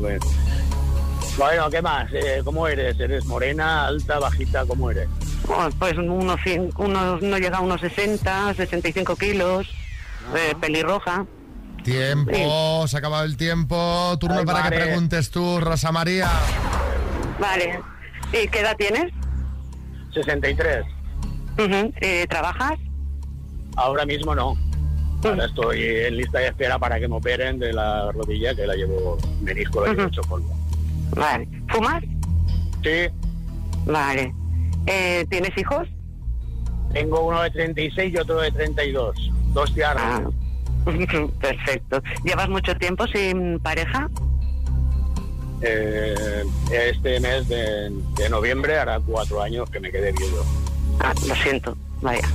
bueno. Bueno, ¿qué más? Eh, ¿Cómo eres? ¿Eres morena, alta, bajita? ¿Cómo eres? Oh, Pues unos, unos no llega a unos 60, 65 kilos, eh, pelirroja. Tiempo, se ha acabado el tiempo. Turno Ay, para que preguntes tú, Rosa María. Vale. ¿Y qué edad tienes? 63. Ujú. Eh, ¿Trabajas? Ahora mismo no. Ahora estoy en lista de espera para que me operen de la rodilla, que la llevo menisco, la llevo hecho polvo. Vale. ¿Fumas? Sí. Vale. Eh, ¿Tienes hijos? Tengo uno de 36 y otro de 32. Dos diarros. [LAUGHS] Perfecto. ¿Llevas mucho tiempo sin pareja? Eh, este mes de, de noviembre hará cuatro años que me quedé viudo. Ah, lo siento. Vaya.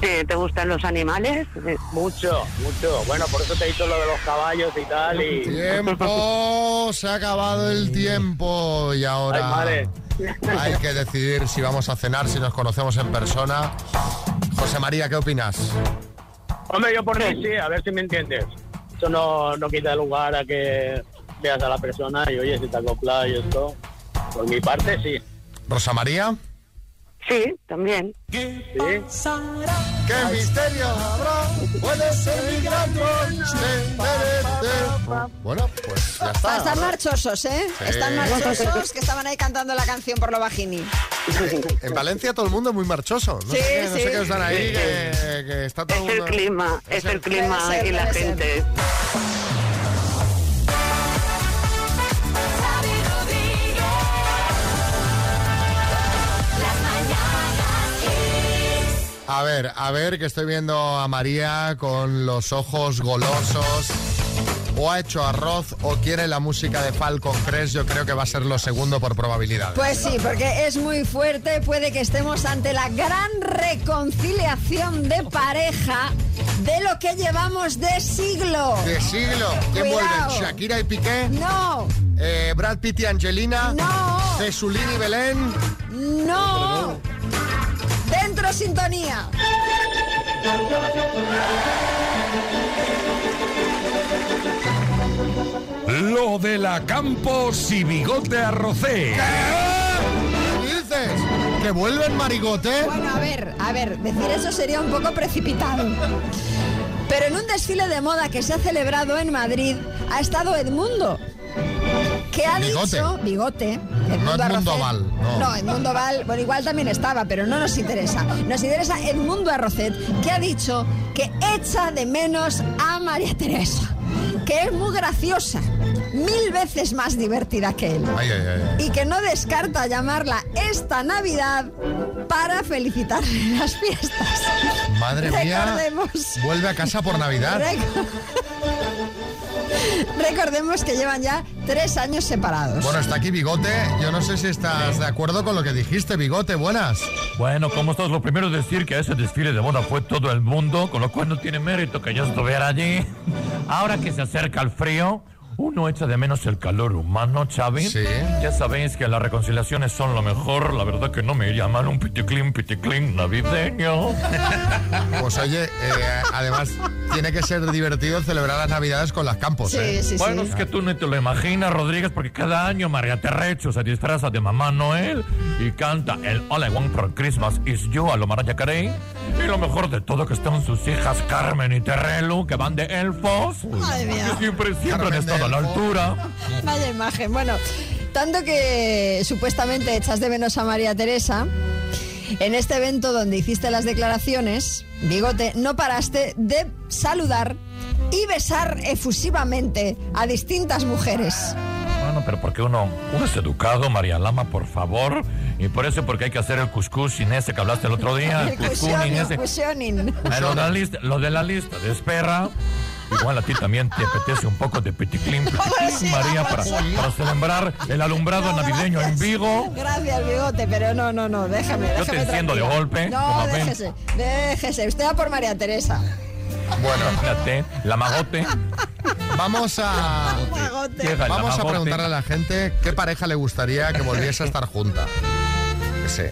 ¿Te gustan los animales? Eh, Mucho, mucho. Bueno, por eso te he dicho lo de los caballos y tal. Y... Tiempo, se ha acabado el tiempo y ahora Ay, hay que decidir si vamos a cenar, si nos conocemos en persona. José María, ¿qué opinas? Hombre, yo por mí sí, a ver si me entiendes. Eso no, no quita lugar a que veas a la persona y oye, si te acopla y esto. Por mi parte, sí. Rosa María. Sí, también. ¿Sí? ¿Qué misterio habrá? Puede ser mi gran noche. Bueno, pues ya está. Están marchosos, ¿eh? Sí. Están marchosos que estaban ahí cantando la canción por lo bajini. En Valencia todo el mundo es muy marchoso. No Sí, sé qué, no sé sí. qué os dan ahí, Sí. que, que está todo Es el mundo- clima, es el clima y la ser. A ver, a ver, que estoy viendo a María con los ojos golosos. O ha hecho arroz o quiere la música de Falcon Crest. Yo creo que va a ser lo segundo por probabilidad. Pues sí, porque es muy fuerte. Puede que estemos ante la gran reconciliación de pareja de lo que llevamos de siglo. De siglo. ¿Quién Cuidado. vuelven? ¿Shakira y Piqué? No, Eh, ¿Brad Pitt y Angelina? No. ¿Jesulín y Belén? no. Sintonía. Lo de la Campos y Bigote Arrocé. ¿Qué dices? ¿Que vuelven marigote? Bueno, a ver, a ver, decir eso sería un poco precipitado. Pero en un desfile de moda que se ha celebrado en Madrid ha estado Edmundo. Que ha Bigote. dicho Bigote. No Edmundo. Val, no. No, Edmundo Val, bueno, igual también estaba, pero no nos interesa. Nos interesa Edmundo Arrocet, que ha dicho que echa de menos a María Teresa, que es muy graciosa, mil veces más divertida que él. Ay, ay, ay. Y que no descarta llamarla esta Navidad para felicitarle las fiestas. Madre mía. Recordemos. Vuelve a casa por Navidad. Reco- [LAUGHS] Recordemos que llevan ya tres años separados. Bueno, está aquí Bigote. Yo no sé si estás de acuerdo con lo que dijiste, Bigote. Buenas. Bueno, ¿cómo estás? Lo primero es decir que ese desfile de moda fue todo el mundo, con lo cual no tiene mérito que yo estuviera allí. [LAUGHS] Ahora que se acerca el frío, uno echa de menos el calor humano, Xavi. Sí. Ya sabéis que las reconciliaciones son lo mejor. La verdad que no me iría mal un piticlin, piticlin navideño. [LAUGHS] Pues oye, eh, además tiene que ser divertido celebrar las Navidades con las campos. ¿eh? bueno, es que tú no te lo imaginas, Rodríguez, porque cada año María Terrecho se disfraza de Mamá Noel y canta el All I Want for Christmas is You a lo Mariah Carey. Y lo mejor de todo que están sus hijas Carmen y Terrelu, que van de elfos. Madre mía. Que siempre, siempre Carmen han estado a la altura. Vaya imagen. Bueno, tanto que supuestamente echas de menos a María Teresa. En este evento donde hiciste las declaraciones, Bigote, no paraste de saludar y besar efusivamente a distintas mujeres. Pero porque uno, uno es educado, María Lama, por favor. Y por eso porque hay que hacer el cuscús sin ese que hablaste el otro día. El El cuscús sin ese. Lo de, la lista, lo de la lista de espera. Igual a ti también te apetece un poco de piticlin, [LAUGHS] piticlin, María, para, para celebrar el alumbrado navideño en Vigo. Gracias, Bigote, pero no, no, no, déjame, Yo te enciendo de golpe, No, déjese, déjese. Usted va por María Teresa. Bueno, Imagínate, la magote. vamos a Magote. Vamos a preguntarle a la gente qué pareja le gustaría que volviese a estar junta. Sí.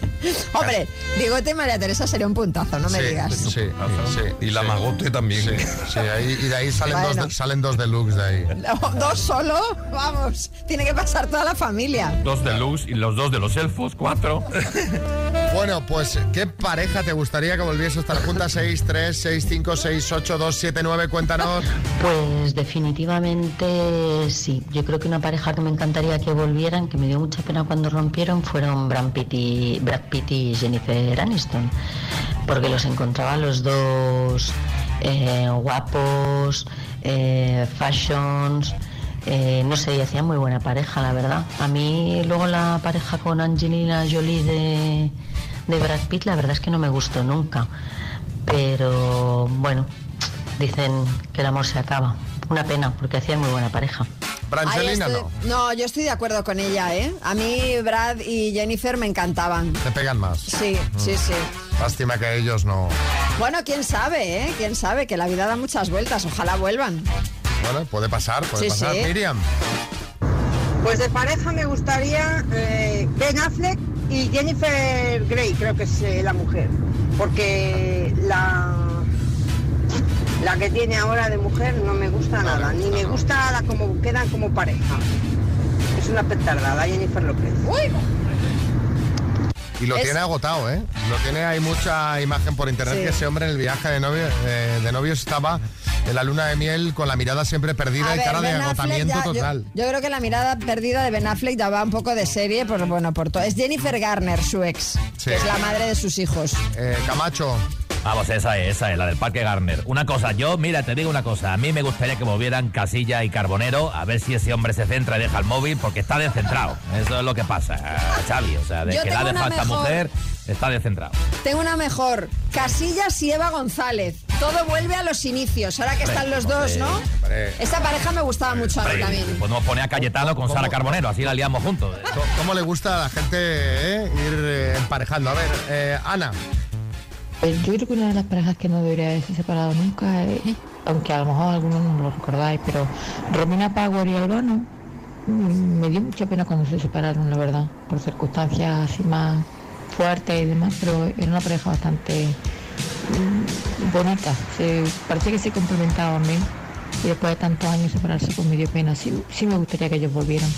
Hombre, Digote y María Teresa sería un puntazo, no me Sí, digas. Sí, sí. Y la magote también. Sí, sí, ahí- y de ahí salen, dos, de- salen dos deluxe de ahí. No, ¿Dos solo? Vamos, tiene que pasar toda la familia. Dos de luz y los dos de los elfos, cuatro. [LAUGHS] Bueno, pues, ¿qué pareja te gustaría que volviese a estar juntas? 6, 3, 6, 5, 6, 8, 2, 7, 9, cuéntanos. Pues definitivamente sí. Yo creo que una pareja que me encantaría que volvieran, que me dio mucha pena cuando rompieron, fueron Brad Pitt y, Brad Pitt y Jennifer Aniston. Porque los encontraba los dos eh, guapos, eh, fashions, eh, no sé, y hacían muy buena pareja, la verdad. A mí luego la pareja con Angelina Jolie de, de Brad Pitt, la verdad es que no me gustó nunca. Pero bueno, dicen que el amor se acaba. Una pena, porque hacían muy buena pareja. Ahí estoy- no, yo estoy de acuerdo con ella, ¿eh? A mí Brad y Jennifer me encantaban. Te pegan más. Sí, sí, sí. Lástima que ellos no. Bueno, quién sabe, ¿eh? Quién sabe, que la vida da muchas vueltas. Ojalá vuelvan. Bueno, puede pasar, puede Sí, pasar. sí. Miriam. Pues de pareja me gustaría eh, Ben Affleck y Jennifer Grey, creo que es eh, la mujer. Porque la, la que tiene ahora de mujer no me gusta nada, ni me gusta la como quedan como pareja. Es una petardada, Jennifer López. Y lo Es- tiene agotado, ¿eh? Lo tiene, hay mucha imagen por internet Sí. que ese hombre en el viaje de, novio, eh, de novios estaba en la luna de miel con la mirada siempre perdida A y ver, cara de Affleck agotamiento ya- total. Yo, creo que la mirada perdida de Ben Affleck ya va un poco de serie, por bueno, por todo. Es Jennifer Garner, su ex, Sí. que es la madre de sus hijos. Eh, Camacho. Vamos, esa es, esa es, la del Parque Garner. Una cosa, yo, mira, te digo una cosa. A mí me gustaría que volvieran Casilla y Carbonero, a ver si ese hombre se centra y deja el móvil, porque está descentrado. Eso es lo que pasa, Xavi. O sea, de Yo que la dejado esta mejor. mujer, está descentrado. Tengo una mejor. Casillas y Eva González. Todo vuelve a los inicios. Ahora que están los dos, ¿no? Esta pareja me gustaba mucho a mí también. Podemos poner a Cayetano con Sara Carbonero, así la liamos juntos. ¿Cómo, cómo le gusta a la gente eh, ir eh, emparejando? A ver, eh, Ana. Pues yo creo que una de las parejas que no debería haberse separado nunca, es, aunque a lo mejor algunos no lo recordáis, pero Romina Power y Albano mm, me dio mucha pena cuando se separaron, la verdad, por circunstancias así más fuertes y demás, pero era una pareja bastante mm, bonita. Se, parecía que se complementaban bien y después de tantos años separarse, pues me dio pena. Sí, sí me gustaría que ellos volvieran.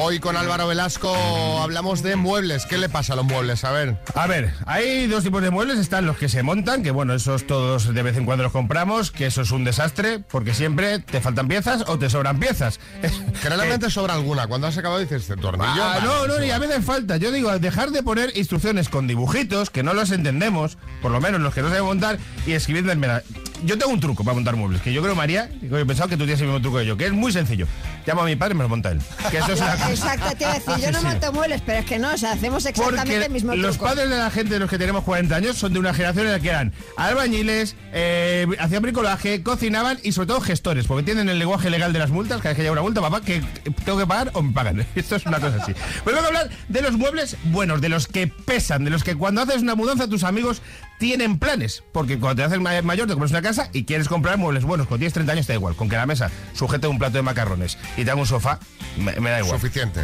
Hoy con Álvaro Velasco hablamos de muebles. ¿Qué le pasa a los muebles? A ver. A ver, hay dos tipos de muebles. Están los que se montan, que bueno, esos todos de vez en cuando los compramos, que eso es un desastre, porque siempre te faltan piezas o te sobran piezas. [LAUGHS] Generalmente sobra alguna. Cuando has acabado dices, "Este tornillo. Ah, vale, no, no, y a vale". veces falta. Yo digo, dejar de poner instrucciones con dibujitos, que no los entendemos, por lo menos los que no saben montar, y mira, Yo tengo un truco para montar muebles, que yo creo, María, he pensado que tú tienes el mismo truco que yo, que es muy sencillo. Llamo a mi padre y me lo monta él. Que eso es una cosa. Exacto, te iba a decir, yo no monto muebles, pero es que no, o sea, hacemos exactamente Porque el mismo los truco. padres de la gente de los que tenemos 40 años son de una generación en la que eran albañiles, eh, hacían bricolaje, cocinaban y sobre todo gestores, porque tienen el lenguaje legal de las multas, cada vez que haya una multa, papá, que tengo que pagar o me pagan. [LAUGHS] Esto es una cosa así. Pues vamos a hablar de los muebles buenos, de los que pesan, de los que cuando haces una mudanza tus amigos tienen planes, porque cuando te haces ma- mayor te compras una casa y quieres comprar muebles buenos, cuando tienes 30 años te da igual, con que la mesa sujete un plato de macarrones y te haga un sofá, me, me da igual. Suficiente.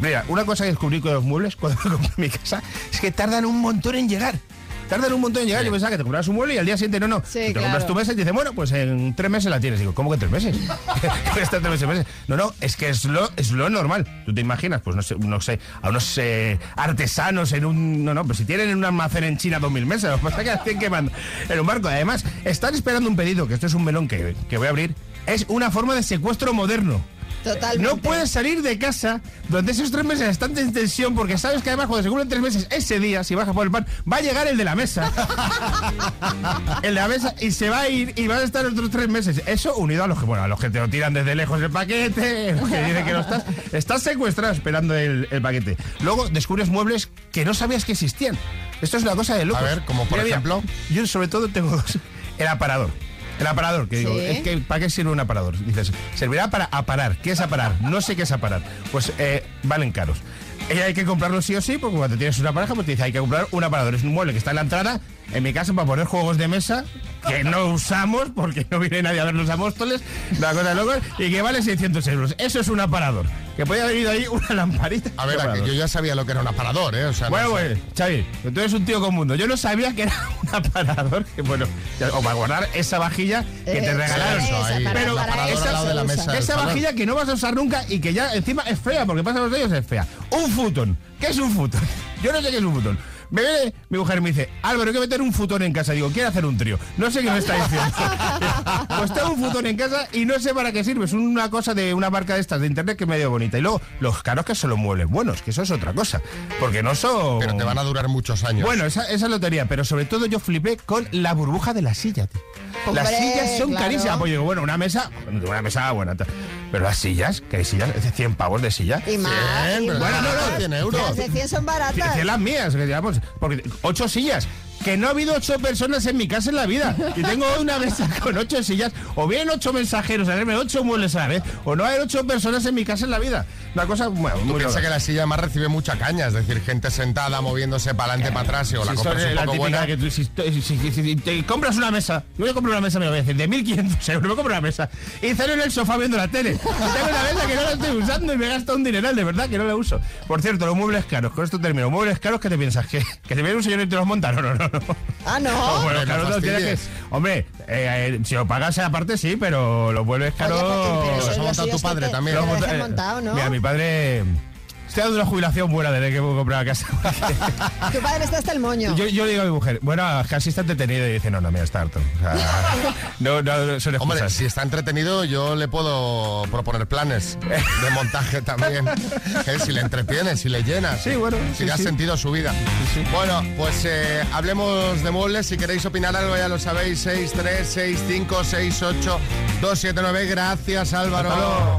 Mira, una cosa que descubrí con los muebles cuando [LAUGHS] me compré mi casa es que tardan un montón en llegar. Tardan un montón en llegar. Yo pensaba que te comprabas un mueble y al día siguiente no, no. te claro. compras tu mesa y te dicen, bueno, pues en tres meses la tienes. Digo, ¿cómo que tres meses? [LAUGHS] [LAUGHS] ¿Qué está tres meses, meses? No, no, es que es lo, es lo normal. ¿Tú te imaginas? Pues no sé, no sé a unos eh, artesanos en un. No, no, pues si tienen en un almacén en China dos mil meses, lo que pasa es que las tienen que mandar en un barco. Además, están esperando un pedido, que esto es un melón que, que voy a abrir. Es una forma de secuestro moderno. Totalmente. No puedes salir de casa durante esos tres meses estás en tensión porque sabes que además cuando se cumplen tres meses, ese día, si bajas por el pan, va a llegar el de la mesa. [LAUGHS] el de la mesa y se va a ir y van a estar otros tres meses. Eso unido a los que, bueno, a los que te lo tiran desde lejos el paquete, los que dicen que no estás. Estás secuestrado esperando el, el paquete. Luego descubres muebles que no sabías que existían. Esto es una cosa de locos. A ver, como por ejemplo. yo sobre todo tengo dos. El aparador. El aparador, que digo, Sí. es que ¿para qué sirve un aparador? Dices, servirá para aparar. ¿Qué es aparar? No sé qué es aparar. Pues eh, valen caros. Y hay que comprarlo sí o sí, porque cuando tienes una pareja, pues te dice, hay que comprar un aparador. Es un mueble que está en la entrada, en mi casa, para poner juegos de mesa, que no usamos, porque no viene nadie a ver los apóstoles, una cosa de locos, y que vale 600 euros. Eso es un aparador. Que podía haber ido ahí una [LAUGHS] lamparita. A ver, a que yo ya sabía lo que era un aparador, ¿eh? O sea, no Bueno, sé. bueno, Xavi, tú eres un tío con mundo. Yo no sabía que era [LAUGHS] un aparador que, bueno, o para guardar esa vajilla que Eh, te regalaron. eso, ahí, pero para- esa, de la mesa vajilla que no vas a usar nunca y que ya encima es fea, porque pasa los años es fea. Un futón. ¿Qué es un futón? [LAUGHS] Yo no sé qué es un futón. Me viene mi mujer me dice, Álvaro, hay que meter un futón en casa. Digo, quiere hacer un trío. No sé qué me está diciendo. [LAUGHS] pues tengo un futón en casa y no sé para qué sirve. Es una cosa de una marca de estas de internet que es medio bonita. Y luego, los caros que son los muebles buenos, que eso es otra cosa. Porque no son. Pero te van a durar muchos años. Bueno, esa, esa lotería, pero sobre todo yo flipé con la burbuja de la silla, tío. las sillas son claro. carísimas. Pues digo, bueno, una mesa, una mesa buena. Pero las sillas, que hay sillas, es de 100 pavos de silla. Y más. y bueno, más. no, no, 100 euros. Las de 100 son baratas. Que las mías, que digamos, porque ocho sillas. Que no ha habido ocho personas en mi casa en la vida. Y tengo una mesa [LAUGHS] con ocho sillas. O bien ocho mensajeros a verme ocho muebles a la vez. O no hay ocho personas en mi casa en la vida. Una cosa, bueno, Tú muy piensas loca. que la silla además recibe mucha caña, es decir, gente sentada moviéndose para adelante, para atrás, o la Si compras un la poco típica buena. que tú, si, si- si- si te compras una mesa, voy a comprar una mesa, me voy a decir, de 1.500 euros, me compro una mesa y ceno en el sofá viendo la tele. Tengo una mesa que no la estoy usando y me gasto un dineral, de verdad que no la uso. Por cierto, los muebles caros, con esto termino. Muebles caros, ¿qué te piensas? ¿Que, que te viene un señor y te los monta? No, no, no. No. Ah, no. No, bueno, no claro, no, que, hombre, eh, eh, si lo pagas aparte sí, pero los muebles caros... pero Los ha montado tu padre también. monta- eh, montado, ¿no? Mira, mi padre... Estoy dando una jubilación buena desde que hemos comprado la casa. [LAUGHS] Tu padre está hasta el moño. Yo, yo le digo a mi mujer, bueno, casi está entretenido y dice, no, no, mira, está harto. O sea, [LAUGHS] no, no, no, son Hombre, excusas. si está entretenido, yo le puedo proponer planes de montaje también. [LAUGHS] Eh, Si le entretienes, si le llenas. Sí, bueno, Si sí, le has sí. sentido su vida. Bueno, pues eh, hablemos de muebles. Si queréis opinar algo, ya lo sabéis. 6, 3, 6, 5, 6, 8, 2, 7, 9. Gracias, Álvaro.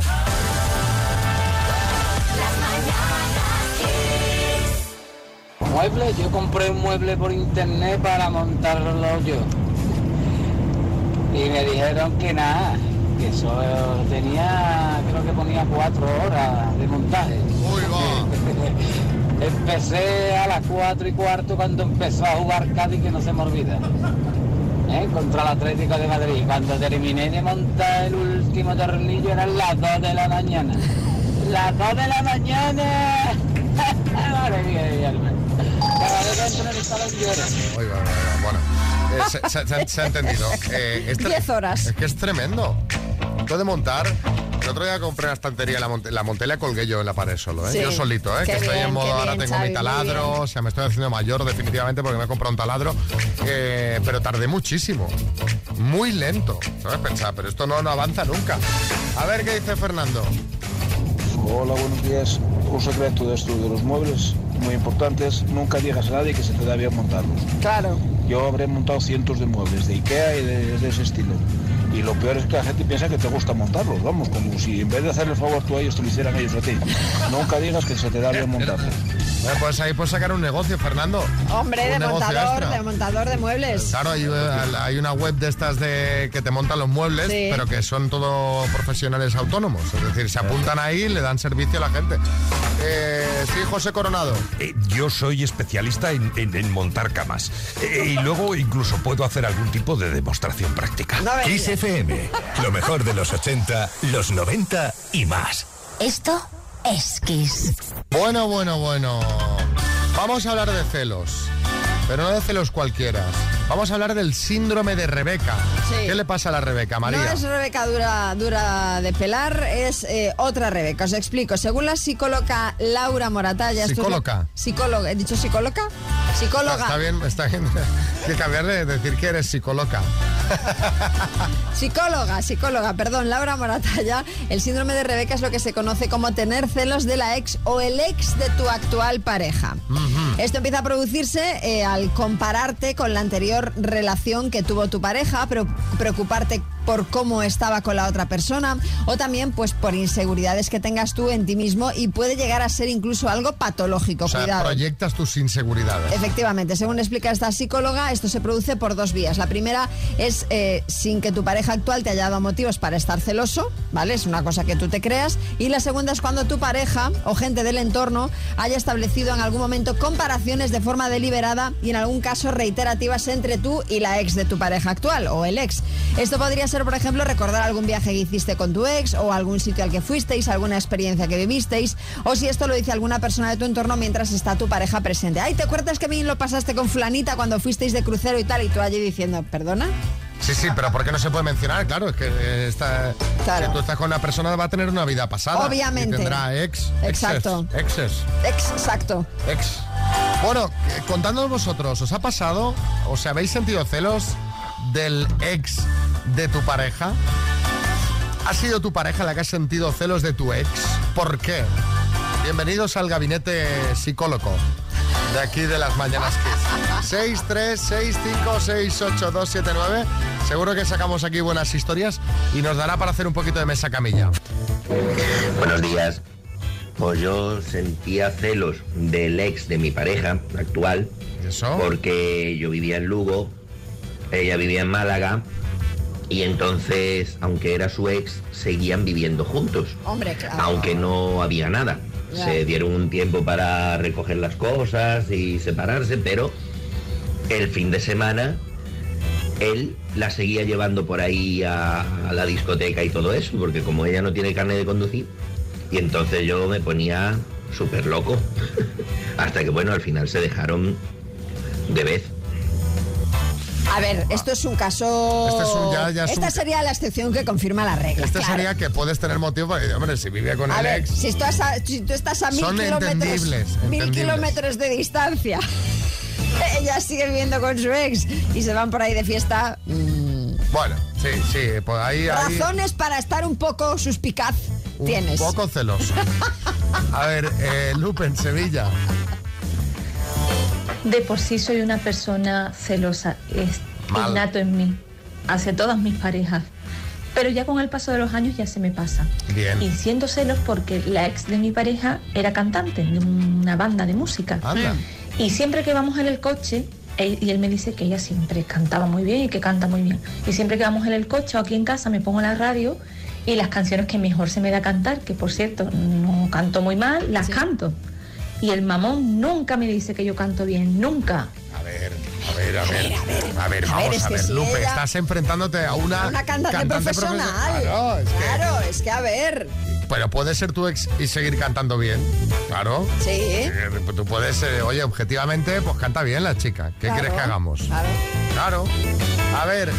Muebles, yo compré un mueble por internet para montarlo yo. Y me dijeron que nada, que eso tenía, creo que ponía cuatro horas de montaje. Uy. [LAUGHS] Empecé a las cuatro y cuarto cuando empezó a jugar Cádiz, que no se me olvida. ¿eh? Contra el Atlético de Madrid. Cuando terminé de montar el último tornillo eran las dos de la mañana. Las dos de la mañana. Madre mía de mi alma. Cada vez que entro en el salón lloro. Uy, va, va, va. Bueno, eh, se, se- se- se ha entendido. Eh, es tre- 10 horas. Es que es tremendo. Esto de montar. El otro día compré una estantería, la monté, la monté y la colgué yo en la pared solo, ¿eh? Sí. Yo solito, ¿eh? Qué que estoy bien, en modo ahora bien, tengo Xavi, mi taladro, bien. o sea, me estoy haciendo mayor definitivamente porque me he comprado un taladro, eh, pero tardé muchísimo. Muy lento. ¿Sabes? Pensaba, pero esto no, no avanza nunca. A ver qué dice Fernando. Hola, buenos días. Un secreto de esto de los muebles, muy importantes, nunca digas a nadie que se te da bien montarlos. Claro. Yo habré montado cientos de muebles de Ikea y de, de ese estilo. Y lo peor es que la gente piensa que te gusta montarlos, vamos, como si en vez de hacer el favor tú a ellos, te lo hicieran ellos a ti. Nunca digas que se te da bien montarlos. Bueno, pues ahí puedes sacar un negocio, Fernando. Hombre, de Un montador, extra. de montador de muebles. Claro, hay, eh, hay una web de estas de que te montan los muebles, Sí. pero que son todo profesionales autónomos. Es decir, se apuntan ahí y le dan servicio a la gente. Eh, sí, José Coronado. Eh, yo soy especialista en, en- en montar camas. Eh, y luego incluso puedo hacer algún tipo de demostración práctica. No me Kiss digas. FM, lo mejor de los 80, los 90 y más. Esto es Kiss. Bueno, bueno, bueno. Vamos a hablar de celos. Pero no de celos cualquiera. Vamos a hablar del síndrome de Rebeca. Sí. ¿Qué le pasa a la Rebeca, María? No es Rebeca dura, dura de pelar, es eh, otra Rebeca. Os explico. Según la psicóloga Laura Moratalla... Psicóloga. Psicóloga. ¿He dicho psicóloga? Psicóloga. Está bien, está bien. [LAUGHS] Hay que cambiar de decir que eres psicóloga. [LAUGHS] Psicóloga, psicóloga, perdón, Laura Moratalla. El síndrome de Rebeca es lo que se conoce como tener celos de la ex o el ex de tu actual pareja. Esto empieza a producirse eh, al compararte con la anterior relación que tuvo tu pareja, preocuparte por cómo estaba con la otra persona o también pues por inseguridades que tengas tú en ti mismo y puede llegar a ser incluso algo patológico. O sea, Cuidado. proyectas tus inseguridades. Efectivamente, según explica esta psicóloga, esto se produce por dos vías. La primera es eh, sin que tu pareja actual te haya dado motivos para estar celoso, ¿vale? Es una cosa que tú te creas. Y la segunda es cuando tu pareja o gente del entorno haya establecido en algún momento comparaciones de forma deliberada y en algún caso reiterativas entre tú y la ex de tu pareja actual o el ex. Esto podría ser, por ejemplo, recordar algún viaje que hiciste con tu ex o algún sitio al que fuisteis, alguna experiencia que vivisteis, o si esto lo dice alguna persona de tu entorno mientras está tu pareja presente. Ay, ¿te acuerdas que bien lo pasaste con fulanita cuando fuisteis de crucero y tal? Y tú allí diciendo, ¿perdona? Sí, sí, pero ¿por qué no se puede mencionar? Claro, es que eh, está, Claro. si tú estás con una persona va a tener una vida pasada. Obviamente. Y tendrá ex. Exacto. Exes. Ex- Exacto. Ex. Bueno, eh, contándonos vosotros, ¿os ha pasado, os habéis sentido celos del ex de tu pareja? ¿Ha sido tu pareja la que ha sentido celos de tu ex? ¿Por qué? Bienvenidos al gabinete psicólogo de aquí de las Mañanas Kiss. 6, 3, 6, 5, 6, 8, 2, 7, 9. Seguro que sacamos aquí buenas historias y nos dará para hacer un poquito de mesa camilla. Buenos días. Pues yo sentía celos del ex de mi pareja actual. Porque yo vivía en Lugo, ella vivía en Málaga. Y entonces, aunque era su ex, seguían viviendo juntos. Hombre, claro. Aunque no había nada. Se dieron un tiempo para recoger las cosas y separarse, pero el fin de semana él la seguía llevando por ahí a, a la discoteca y todo eso, porque como ella no tiene carne de conducir, y entonces yo me ponía súper loco, [LAUGHS] hasta que bueno, al final se dejaron de vez. A ver, esto es un caso. Este es un- ya- ya es Esta un- sería la excepción que confirma la regla. Este claro. sería que puedes tener motivo para hombre, si vive con A el ver, ex. si, tú estás a, si tú estás a mil kilómetros, mil kilómetros de distancia, [LAUGHS] ella sigue viviendo con su ex y se van por ahí de fiesta. mm, Bueno, sí, sí, pues ahí razones para estar un poco suspicaz un tienes. poco celoso. [LAUGHS] A ver, eh, Lupe en Sevilla. De por sí soy una persona celosa, es Mal. innato en mí, hacia todas mis parejas. Pero ya con el paso de los años ya se me pasa. Bien. Y siento celos porque la ex de mi pareja era cantante de una banda de música. Anda. Y siempre que vamos en el coche, él- y él me dice que ella siempre cantaba muy bien y que canta muy bien. Y siempre que vamos en el coche o aquí en casa me pongo la radio y las canciones que mejor se me da cantar, que por cierto no canto muy mal, las canto. Y el mamón nunca me dice que yo canto bien, nunca. A ver, a ver, a ver. A ver, a ver, vamos a ver, si Lupe, estás enfrentándote a una, Una cantante, cantante profesional. Claro, es que- Claro, es que a ver. pero puede ser tu ex y seguir cantando bien. Claro. Sí. Eh, Tú puedes, eh, oye, objetivamente, pues canta bien la chica. ¿Qué Claro. quieres que hagamos? Claro. Claro. A ver.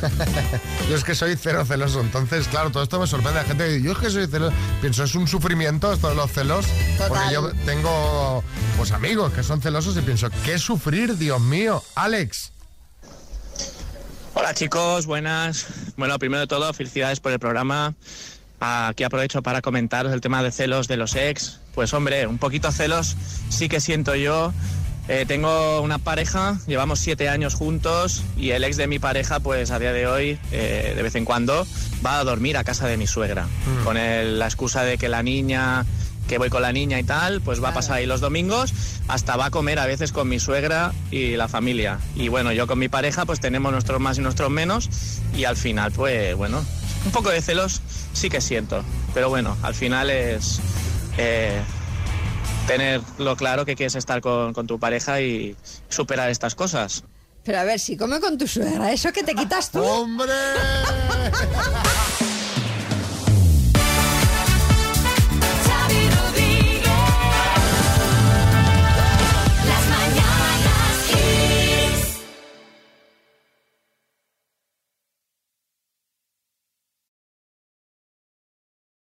[LAUGHS] yo es que soy cero celoso, entonces, claro, todo esto me sorprende. La gente que dice, yo es que soy celoso. Pienso, es un sufrimiento esto de los celos. Total. Porque yo tengo, pues, amigos que son celosos y pienso, ¿qué sufrir, Dios mío? Alex. Hola chicos, buenas. Bueno, primero de todo, felicidades por el programa. Aquí aprovecho para comentaros el tema de celos de los ex. Pues hombre, un poquito celos sí que siento yo. Eh, tengo una pareja, llevamos siete años juntos y el ex de mi pareja, pues a día de hoy, eh, de vez en cuando, va a dormir a casa de mi suegra. Con el- la excusa de que la niña, que voy con la niña y tal, pues va a pasar ahí los domingos, hasta va a comer a veces con mi suegra y la familia. Y bueno, yo con mi pareja, pues tenemos nuestros más y nuestros menos y al final, pues bueno, un poco de celos sí que siento. Pero bueno, al final es... eh, tenerlo claro que quieres estar con, con tu pareja y superar estas cosas. Pero a ver, si come con tu suegra, ¿eso que te quitas tú? ¡Hombre! [LAUGHS]